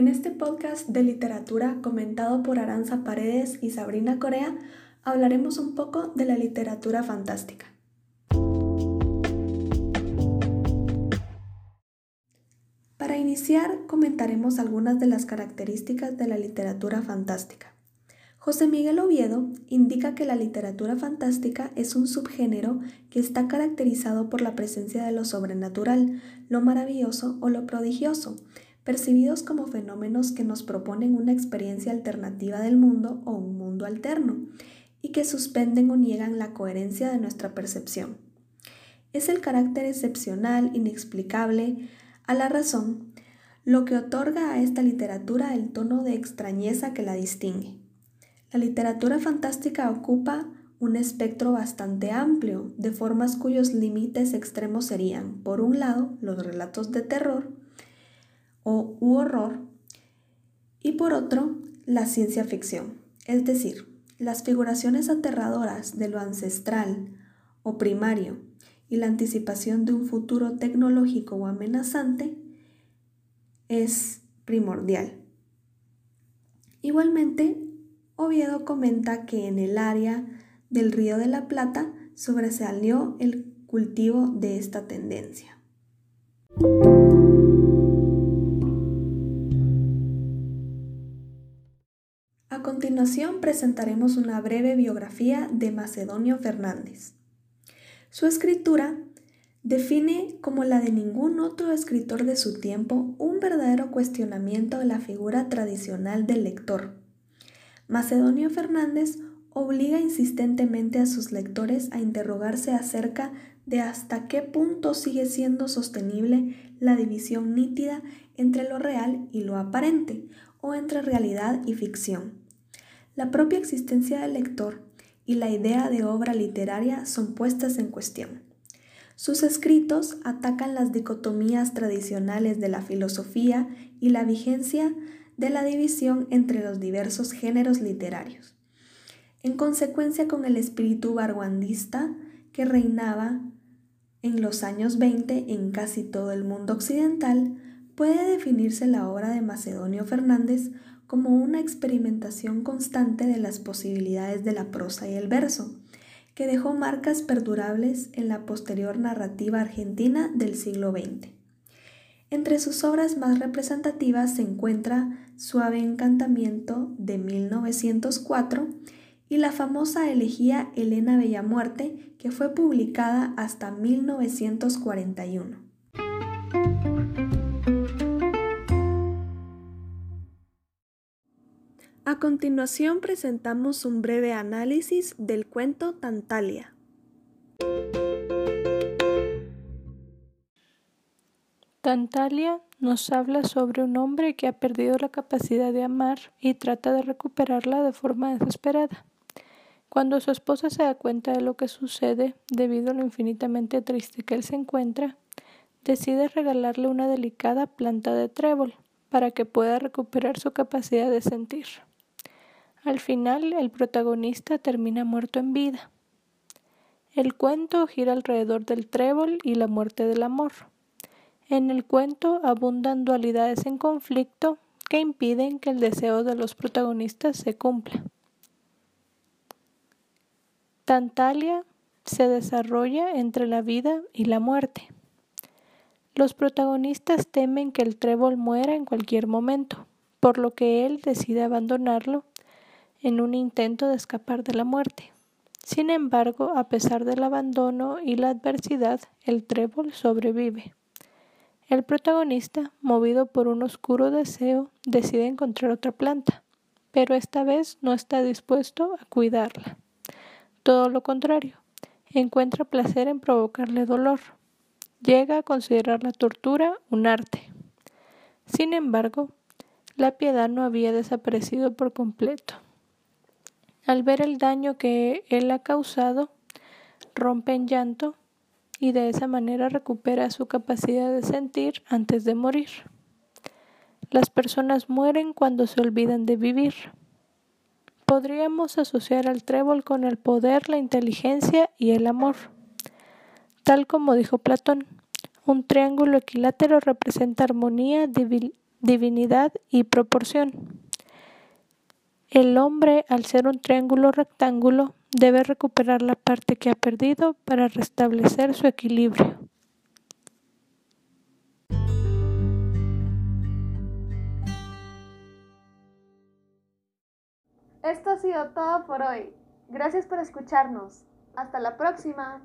En este podcast de literatura comentado por Aranza Paredes y Sabrina Corea, hablaremos un poco de la literatura fantástica. Para iniciar, comentaremos algunas de las características de la literatura fantástica. José Miguel Oviedo indica que la literatura fantástica es un subgénero que está caracterizado por la presencia de lo sobrenatural, lo maravilloso o lo prodigioso, percibidos como fenómenos que nos proponen una experiencia alternativa del mundo o un mundo alterno, y que suspenden o niegan la coherencia de nuestra percepción. Es el carácter excepcional, inexplicable, a la razón, lo que otorga a esta literatura el tono de extrañeza que la distingue. La literatura fantástica ocupa un espectro bastante amplio de formas cuyos límites extremos serían, por un lado, los relatos de terror o u horror, y por otro, la ciencia ficción, es decir, las figuraciones aterradoras de lo ancestral o primario y la anticipación de un futuro tecnológico o amenazante es primordial. Igualmente, Oviedo comenta que en el área del Río de la Plata sobresalió el cultivo de esta tendencia. Presentaremos una breve biografía de Macedonio Fernández. Su escritura define como la de ningún otro escritor de su tiempo un verdadero cuestionamiento de la figura tradicional del lector Macedonio Fernández obliga insistentemente a sus lectores a interrogarse acerca de hasta qué punto sigue siendo sostenible la división nítida entre lo real y lo aparente, o entre realidad y ficción. La propia existencia del lector y la idea de obra literaria son puestas en cuestión. Sus escritos atacan las dicotomías tradicionales de la filosofía y la vigencia de la división entre los diversos géneros literarios. En consecuencia con el espíritu barguandista que reinaba en los años 20 en casi todo el mundo occidental, puede definirse la obra de Macedonio Fernández como una experimentación constante de las posibilidades de la prosa y el verso, que dejó marcas perdurables en la posterior narrativa argentina del siglo XX. Entre sus obras más representativas se encuentra Suave Encantamiento de 1904 y la famosa elegía Elena Bellamuerte que fue publicada hasta 1941. Continuación presentamos un breve análisis del cuento Tantalia. Tantalia nos habla sobre un hombre que ha perdido la capacidad de amar y trata de recuperarla de forma desesperada. Cuando su esposa se da cuenta de lo que sucede, debido a lo infinitamente triste que él se encuentra, decide regalarle una delicada planta de trébol para que pueda recuperar su capacidad de sentir. Al final, el protagonista termina muerto en vida. El cuento gira alrededor del trébol y la muerte del amor. En el cuento abundan dualidades en conflicto que impiden que el deseo de los protagonistas se cumpla. Tantalia se desarrolla entre la vida y la muerte. Los protagonistas temen que el trébol muera en cualquier momento, por lo que él decide abandonarlo en un intento de escapar de la muerte. Sin embargo, a pesar del abandono y la adversidad, el trébol sobrevive. El protagonista, movido por un oscuro deseo, decide encontrar otra planta, pero esta vez no está dispuesto a cuidarla. Todo lo contrario, encuentra placer en provocarle dolor. Llega a considerar la tortura un arte. Sin embargo, la piedad no había desaparecido por completo. Al ver el daño que él ha causado, rompe en llanto y de esa manera recupera su capacidad de sentir antes de morir. Las personas mueren cuando se olvidan de vivir. Podríamos asociar al trébol con el poder, la inteligencia y el amor. Tal como dijo Platón, un triángulo equilátero representa armonía, divinidad y proporción. El hombre, al ser un triángulo rectángulo, debe recuperar la parte que ha perdido para restablecer su equilibrio. Esto ha sido todo por hoy. Gracias por escucharnos. Hasta la próxima.